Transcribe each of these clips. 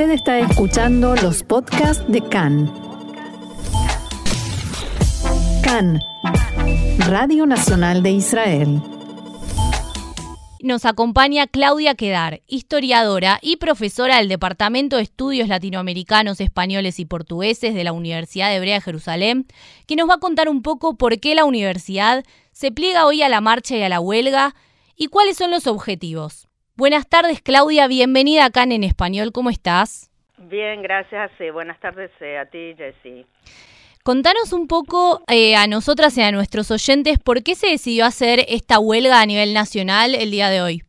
Usted está escuchando los podcasts de CAN. CAN, Radio Nacional de Israel. Nos acompaña Claudia Quedar, historiadora y profesora del Departamento de Estudios Latinoamericanos, Españoles y Portugueses de la Universidad Hebrea de Jerusalén, que nos va a contar un poco por qué la universidad se pliega hoy a la marcha y a la huelga y cuáles son los objetivos. Buenas tardes, Claudia. Bienvenida acá en Español. ¿Cómo estás? Bien, gracias. Eh, buenas tardes eh, a ti, Jessy. Contanos un poco eh, a nosotras y a nuestros oyentes por qué se decidió hacer esta huelga a nivel nacional el día de hoy.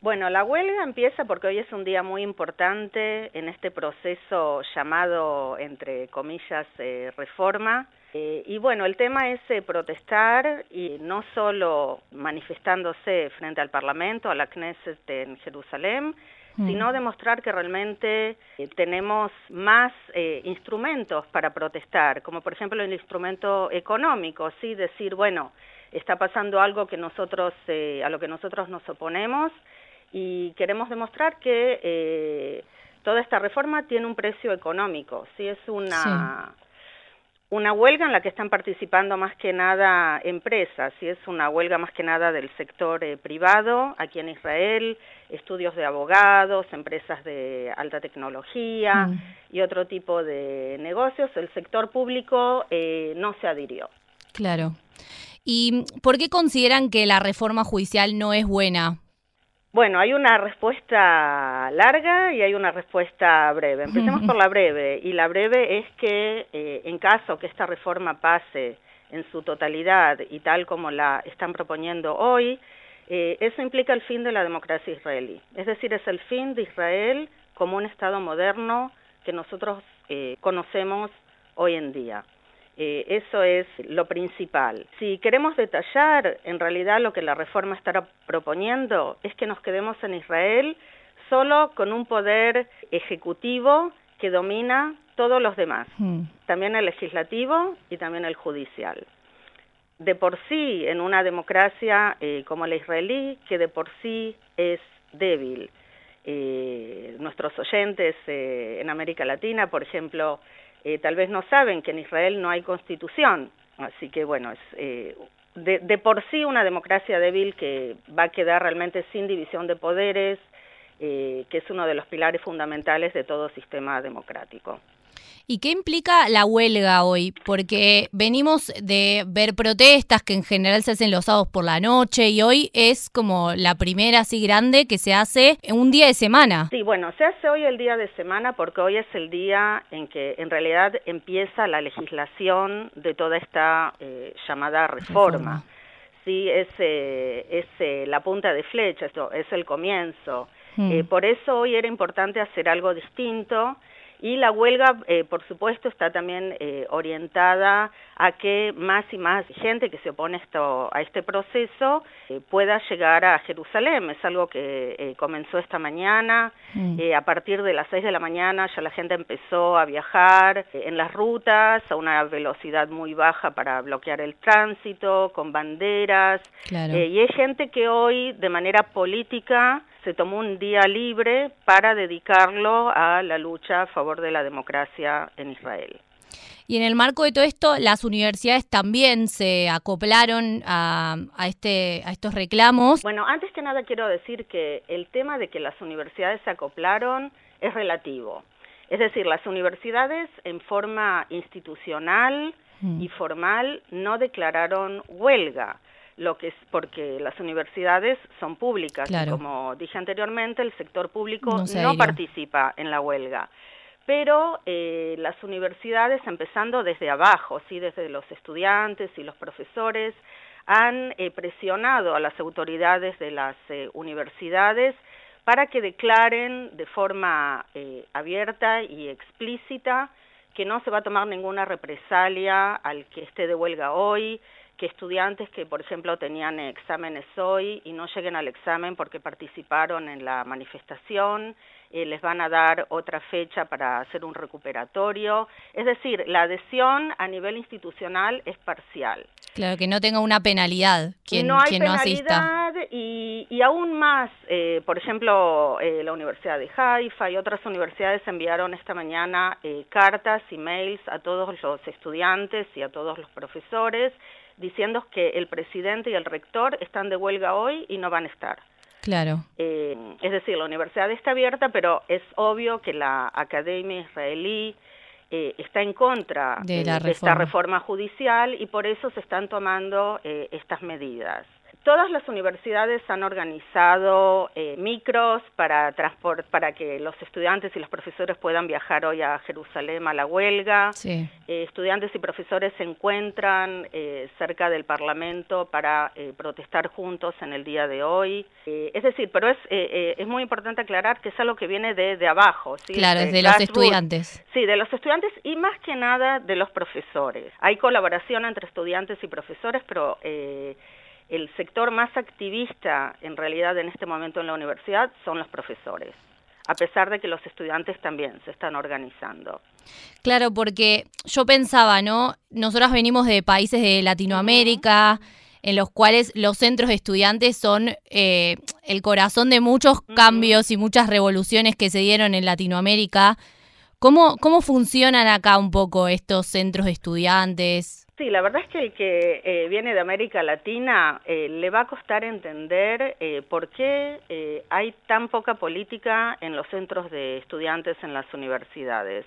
Bueno, la huelga empieza porque hoy es un día muy importante en este proceso llamado, entre comillas, reforma, eh, y bueno, el tema es eh, protestar y no solo manifestándose frente al Parlamento, a la Knesset en Jerusalén, mm. sino demostrar que realmente eh, tenemos más instrumentos para protestar, como por ejemplo el instrumento económico, sí, decir, bueno, está pasando algo que nosotros, a lo que nosotros nos oponemos y queremos demostrar que toda esta reforma tiene un precio económico, sí, es una una huelga en la que están participando más que nada empresas, y es una huelga más que nada del sector eh, privado aquí en Israel, estudios de abogados, empresas de alta tecnología mm. y otro tipo de negocios. El sector público eh, no se adhirió. Claro. ¿Y por qué consideran que la reforma judicial no es buena? Bueno, hay una respuesta larga y hay una respuesta breve. Empecemos por la breve. Y la breve es que eh, en caso que esta reforma pase en su totalidad y tal como la están proponiendo hoy, eh, eso implica el fin de la democracia israelí. Es decir, es el fin de Israel como un Estado moderno que nosotros eh, conocemos hoy en día. Eh, eso es lo principal. Si queremos detallar, en realidad lo que la reforma estará proponiendo es que nos quedemos en Israel solo con un poder ejecutivo que domina todos los demás, hmm. también el legislativo y también el judicial. De por sí, en una democracia eh, como la israelí, que de por sí es débil, eh, nuestros oyentes en América Latina, por ejemplo, eh, tal vez no saben que en Israel no hay constitución, así que bueno, es eh, de, por sí una democracia débil que va a quedar realmente sin división de poderes, eh, que es uno de los pilares fundamentales de todo sistema democrático. ¿Y qué implica la huelga hoy? Porque venimos de ver protestas que en general se hacen los sábados por la noche y hoy es como la primera así grande que se hace en un día de semana. Sí, bueno, se hace hoy el día de semana porque hoy es el día en que en realidad empieza la legislación de toda esta eh, llamada reforma. Sí, es, eh, es eh, la punta de flecha, esto es el comienzo. Mm. por eso hoy era importante hacer algo distinto y la huelga, eh, por supuesto, está también eh, orientada a que más y más gente que se opone esto, a este proceso eh, pueda llegar a Jerusalén. Es algo que comenzó esta mañana. Mm. a partir de las seis de la mañana ya la gente empezó a viajar en las rutas a una velocidad muy baja para bloquear el tránsito, con banderas. y hay gente que hoy, de manera política, se tomó un día libre para dedicarlo a la lucha a favor de la democracia en Israel. Y en el marco de todo esto, las universidades también se acoplaron a, este, a estos reclamos. Bueno, antes que nada quiero decir que el tema de que las universidades se acoplaron es relativo. Es decir, las universidades en forma institucional mm. y formal no declararon huelga lo que es porque las universidades son públicas. Y como dije anteriormente el sector público no, participa en la huelga. Pero eh, las universidades empezando desde abajo sí desde los estudiantes y los profesores han eh, presionado a las autoridades de las eh, universidades para que declaren de forma abierta y explícita que no se va a tomar ninguna represalia al que esté de huelga hoy, que estudiantes que, por ejemplo, tenían exámenes hoy y no lleguen al examen porque participaron en la manifestación, eh, les van a dar otra fecha para hacer un recuperatorio. Es decir, la adhesión a nivel institucional es parcial. Claro, que no tenga una penalidad quien no hay no penalidad Y, y, aún más, eh, por ejemplo, eh, la Universidad de Haifa y otras universidades enviaron esta mañana cartas y mails a todos los estudiantes y a todos los profesores diciendo que el presidente y el rector están de huelga hoy y no van a estar. Claro. Eh, es decir, la universidad está abierta, pero es obvio que la academia israelí eh, está en contra de, eh, esta reforma judicial y por eso se están tomando estas medidas. Todas las universidades han organizado eh, micros para, para que los estudiantes y los profesores puedan viajar hoy a Jerusalén a la huelga. Sí. Eh, estudiantes y profesores se encuentran eh, cerca del Parlamento para protestar juntos en el día de hoy. es decir, pero es, es muy importante aclarar que es algo que viene de, de abajo. ¿sí? Claro, de los estudiantes. Sí, de los estudiantes y más que nada de los profesores. Hay colaboración entre estudiantes y profesores, pero el sector más activista en realidad en este momento en la universidad son los profesores, a pesar de que los estudiantes también se están organizando. Claro, porque yo pensaba, ¿no? Nosotros venimos de países de Latinoamérica. en los cuales los centros de estudiantes son eh, el corazón de muchos cambios y muchas revoluciones que se dieron en Latinoamérica. ¿Cómo, ¿Cómo funcionan acá un poco estos centros de estudiantes? Sí, la verdad es que el que eh, viene de América Latina eh, le va a costar entender eh, por qué hay tan poca política en los centros de estudiantes en las universidades.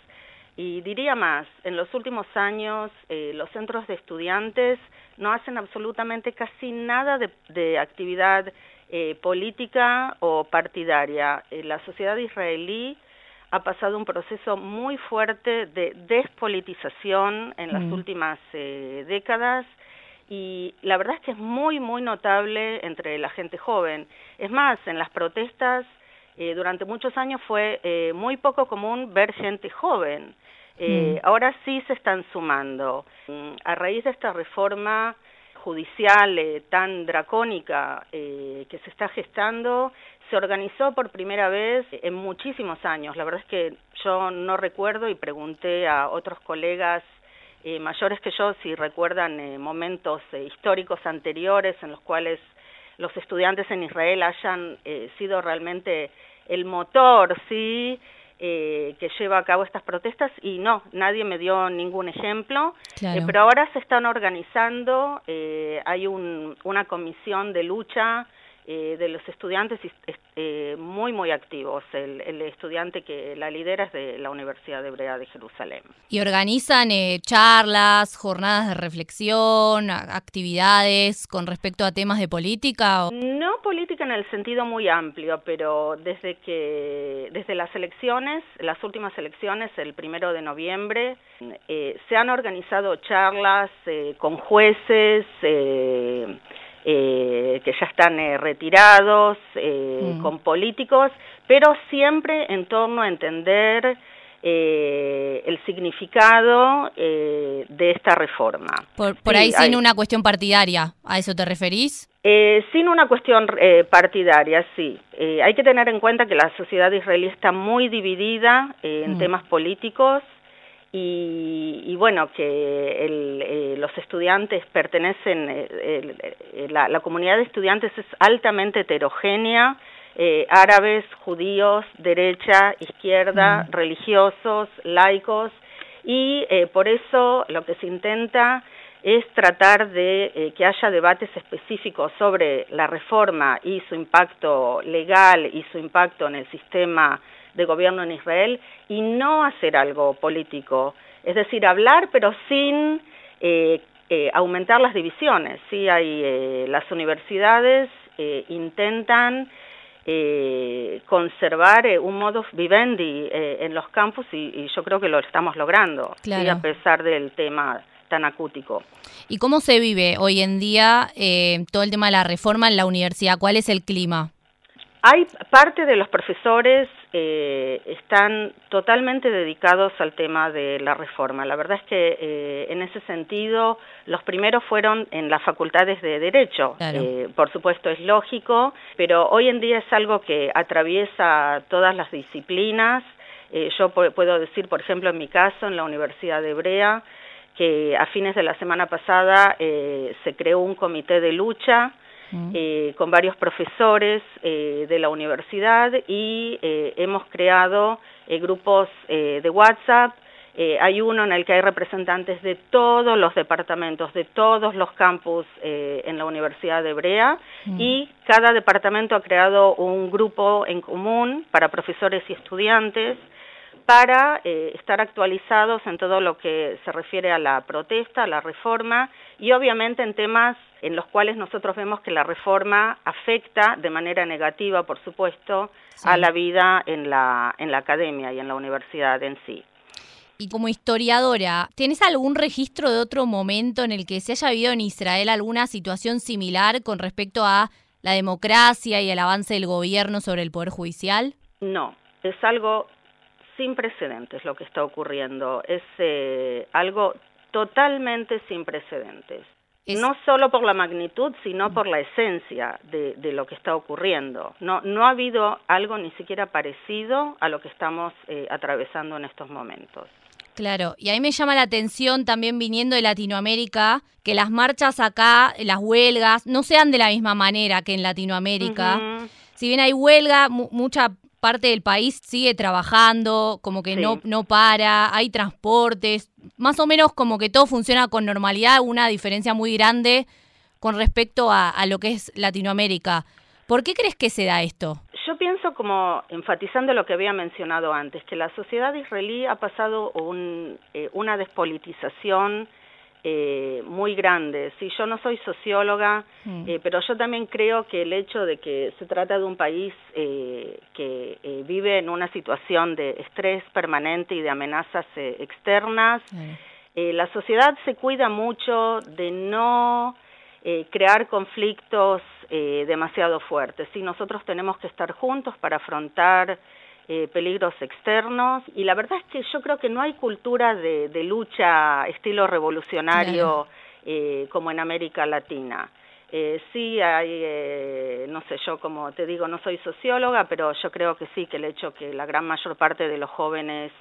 Y diría más, en los últimos años los centros de estudiantes no hacen absolutamente casi nada de, de actividad política o partidaria. la sociedad israelí ha pasado un proceso muy fuerte de despolitización en las mm. últimas eh, décadas y la verdad es que es muy, muy notable entre la gente joven. Es más, en las protestas eh, durante muchos años fue eh, muy poco común ver gente joven. Mm. Ahora sí se están sumando. Mm, a raíz de esta reforma judicial tan dracónica que se está gestando, se organizó por primera vez en muchísimos años. La verdad es que yo no recuerdo y pregunté a otros colegas eh, mayores que yo si recuerdan eh, momentos eh, históricos anteriores en los cuales los estudiantes en Israel hayan sido realmente el motor, sí, que lleva a cabo estas protestas y no, nadie me dio ningún ejemplo, pero ahora se están organizando, hay un, una comisión de lucha eh, de los estudiantes eh, muy, muy activos. El, estudiante que la lidera es de la Universidad Hebrea de Jerusalén. ¿Y organizan eh, charlas, jornadas de reflexión, actividades con respecto a temas de política? No política en el sentido muy amplio, pero desde que desde las elecciones, las últimas elecciones, el primero de noviembre, se han organizado charlas con jueces, eh, que ya están eh, retirados, eh, mm. con políticos, pero siempre en torno a entender el significado de esta reforma. Por, ahí sin una cuestión partidaria, ¿a eso te referís? sin una cuestión partidaria, sí. hay que tener en cuenta que la sociedad israelí está muy dividida en mm. temas políticos y, bueno, que eh, los estudiantes pertenecen, eh, eh, la, comunidad de estudiantes es altamente heterogénea, árabes, judíos, derecha, izquierda, mm. religiosos, laicos, y por eso lo que se intenta es tratar de que haya debates específicos sobre la reforma y su impacto legal y su impacto en el sistema de gobierno en Israel y no hacer algo político. Es decir, hablar pero sin eh, eh, aumentar las divisiones. Sí, hay, eh, las universidades intentan conservar un modus vivendi en los campus y, yo creo que lo estamos logrando, a pesar del tema tan acútico. ¿Y cómo se vive hoy en día todo el tema de la reforma en la universidad? ¿Cuál es el clima? Hay parte de los profesores eh, están totalmente dedicados al tema de la reforma. La verdad es que eh, en ese sentido los primeros fueron en las facultades de derecho. Eh, por supuesto es lógico, pero hoy en día es algo que atraviesa todas las disciplinas. yo puedo decir, por ejemplo, en mi caso, en la Universidad de Hebrea, que a fines de la semana pasada se creó un comité de lucha eh, con varios profesores eh, de la universidad y eh, hemos creado grupos de WhatsApp. hay uno en el que hay representantes de todos los departamentos, de todos los campus en la Universidad de Hebrea y cada departamento ha creado un grupo en común para profesores y estudiantes para eh, estar actualizados en todo lo que se refiere a la protesta, a la reforma y obviamente en temas en los cuales nosotros vemos que la reforma afecta de manera negativa, por supuesto, a la vida en la, en la academia y en la universidad en sí. Y como historiadora, ¿tenés algún registro de otro momento en el que se haya habido en Israel alguna situación similar con respecto a la democracia y el avance del gobierno sobre el poder judicial? No, es algo sin precedentes lo que está ocurriendo. Es eh, algo totalmente sin precedentes. No solo por la magnitud, sino por la esencia de, lo que está ocurriendo. No, no ha habido algo ni siquiera parecido a lo que estamos eh, atravesando en estos momentos. Claro, y ahí me llama la atención también viniendo de Latinoamérica, que las marchas acá, las huelgas, no sean de la misma manera que en Latinoamérica. Si bien hay huelga, mucha parte del país sigue trabajando, como que no, no para, hay transportes, más o menos como que todo funciona con normalidad, una diferencia muy grande con respecto a, lo que es Latinoamérica. ¿Por qué crees que se da esto? Yo pienso como enfatizando lo que había mencionado antes, que la sociedad israelí ha pasado un, eh, una despolitización eh, muy grande. Sí, yo no soy socióloga, mm. eh, pero yo también creo que el hecho de que se trata de un país eh, que eh, vive en una situación de estrés permanente y de amenazas externas, la sociedad se cuida mucho de no crear conflictos demasiado fuertes. Sí, nosotros tenemos que estar juntos para afrontar eh, peligros externos y la verdad es que yo creo que no hay cultura de, lucha estilo revolucionario eh, como en América Latina. Eh, sí hay, eh, no sé, yo como te digo, no soy socióloga, pero yo creo que sí, que el hecho que la gran mayor parte de los jóvenes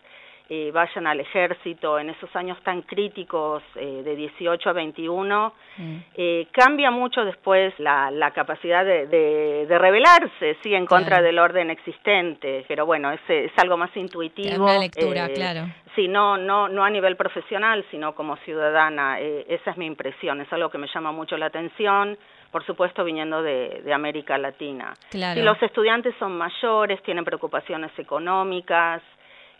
eh, vayan al ejército en esos años tan críticos eh, de 18 a 21, mm. eh, cambia mucho después la, la capacidad de, de, rebelarse, sí, en contra del orden existente, pero bueno, es, es algo más intuitivo. Una lectura, claro. Sí, no, no, no a nivel profesional, sino como ciudadana, esa es mi impresión, es algo que me llama mucho la atención por supuesto viniendo de, de América Latina. Claro. Y los estudiantes son mayores, tienen preocupaciones económicas,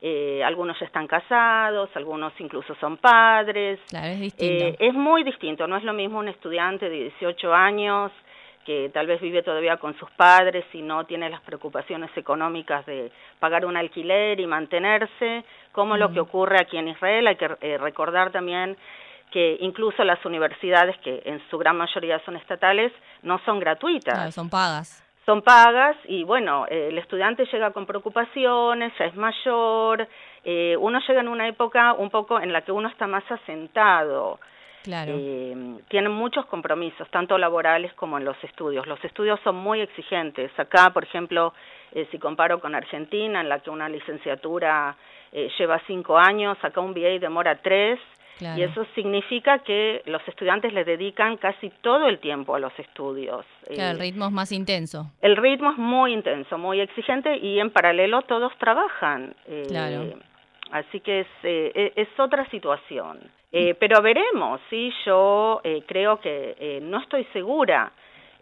eh, algunos ya están casados, algunos incluso son padres. Claro, es distinto. Eh, es muy distinto, no es lo mismo un estudiante de 18 años que tal vez vive todavía con sus padres y no tiene las preocupaciones económicas de pagar un alquiler y mantenerse, como lo que ocurre aquí en Israel. Hay que eh, recordar también que incluso las universidades, que en su gran mayoría son estatales, no son gratuitas. son pagas son pagas y bueno, eh, el estudiante llega con preocupaciones, ya es mayor, eh, uno llega en una época un poco en la que uno está más asentado. Claro. Eh, tienen muchos compromisos, tanto laborales como en los estudios. Los estudios son muy exigentes. Acá, por ejemplo, eh, si comparo con Argentina, en la que una licenciatura eh, lleva cinco años, acá un BA demora tres, y eso significa que los estudiantes le dedican casi todo el tiempo a los estudios. Claro, el eh, ritmo es más intenso. El ritmo es muy intenso, muy exigente y en paralelo todos trabajan. Eh, claro. Así que es, eh, e, es otra situación. pero veremos, sí, yo creo que no estoy segura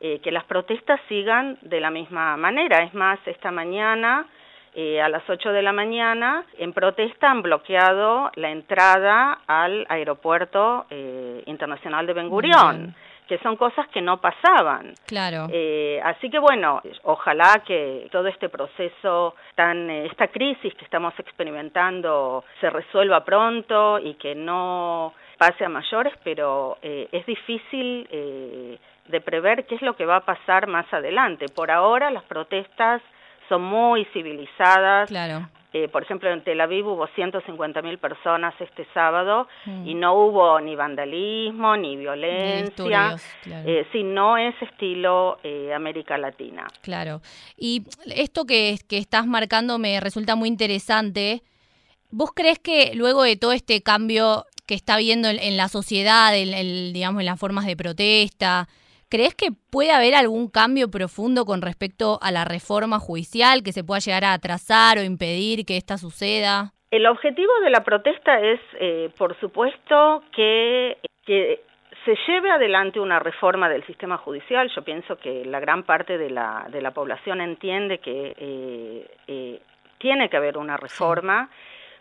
que las protestas sigan de la misma manera. Es más, esta mañana eh, a las 8 de la mañana, en protesta han bloqueado la entrada al aeropuerto eh, internacional de Ben Gurión. que son cosas que no pasaban. Claro. Eh, así que bueno, ojalá que todo este proceso, tan esta crisis que estamos experimentando, se resuelva pronto y que no pase a mayores, pero es difícil de prever qué es lo que va a pasar más adelante. Por ahora las protestas son muy civilizadas. Claro. Eh, por ejemplo, en Tel Aviv hubo 150.000 personas este sábado mm. y no hubo ni vandalismo ni violencia. Claro. Eh, si no es estilo eh, América Latina. Claro. Y esto que, que estás marcando me resulta muy interesante. ¿Vos crees que luego de todo este cambio que está habiendo en, la sociedad, en, digamos, en las formas de protesta, ¿Crees que puede haber algún cambio profundo con respecto a la reforma judicial que se pueda llegar a atrasar o impedir que esta suceda? El objetivo de la protesta es, eh, por supuesto, que, se lleve adelante una reforma del sistema judicial. Yo pienso que la gran parte de la, de la población entiende que eh, eh, tiene que haber una reforma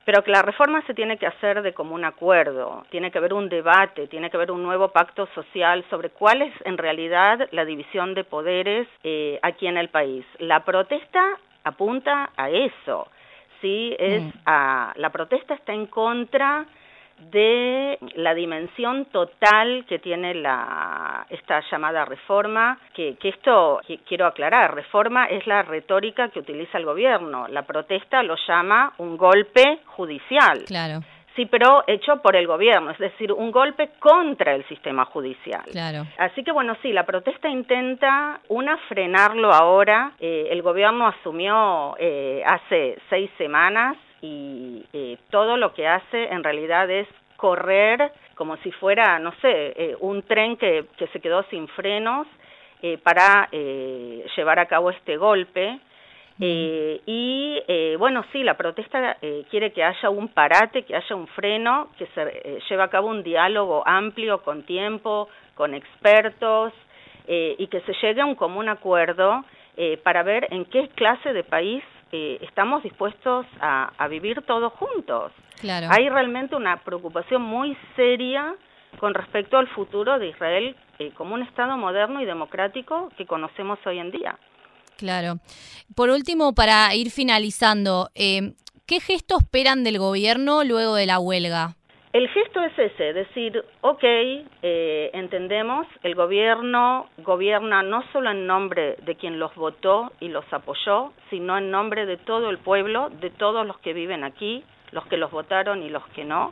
pero que la reforma se tiene que hacer de común acuerdo, tiene que haber un debate, tiene que haber un nuevo pacto social sobre cuál es en realidad la división de poderes eh, aquí en el país. La protesta apunta a eso, sí, es mm. a, la protesta está en contra de la dimensión total que tiene la, esta llamada reforma, que, que esto quiero aclarar, reforma es la retórica que utiliza el gobierno, la protesta lo llama un golpe judicial. Claro. Sí, pero hecho por el gobierno, es decir, un golpe contra el sistema judicial. Claro. Así que bueno, sí, la protesta intenta, una, frenarlo ahora. Eh, el gobierno asumió eh, hace seis semanas y eh, todo lo que hace en realidad es correr como si fuera, no sé, eh, un tren que, que, se quedó sin frenos eh, para llevar a cabo este golpe. y bueno, sí, la protesta quiere que haya un parate, que haya un freno, que se lleve a cabo un diálogo amplio, con tiempo, con expertos, y que se llegue a un común acuerdo para ver en qué clase de país eh, estamos dispuestos a, vivir todos juntos. Claro. Hay realmente una preocupación muy seria con respecto al futuro de Israel eh, como un Estado moderno y democrático que conocemos hoy en día. Claro. Por último, para ir finalizando, eh, ¿qué gestos esperan del gobierno luego de la huelga? El gesto es ese, decir, ok, eh, entendemos, el gobierno gobierna no solo en nombre de quien los votó y los apoyó, sino en nombre de todo el pueblo, de todos los que viven aquí, los que los votaron y los que no,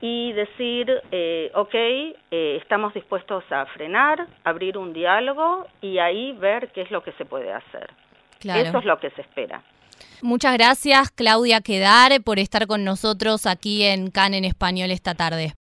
y decir, eh, ok, eh, estamos dispuestos a frenar, abrir un diálogo y ahí ver qué es lo que se puede hacer. Eso es lo que se espera. Muchas gracias, Claudia Quedar, por estar con nosotros aquí en CAN en Español esta tarde.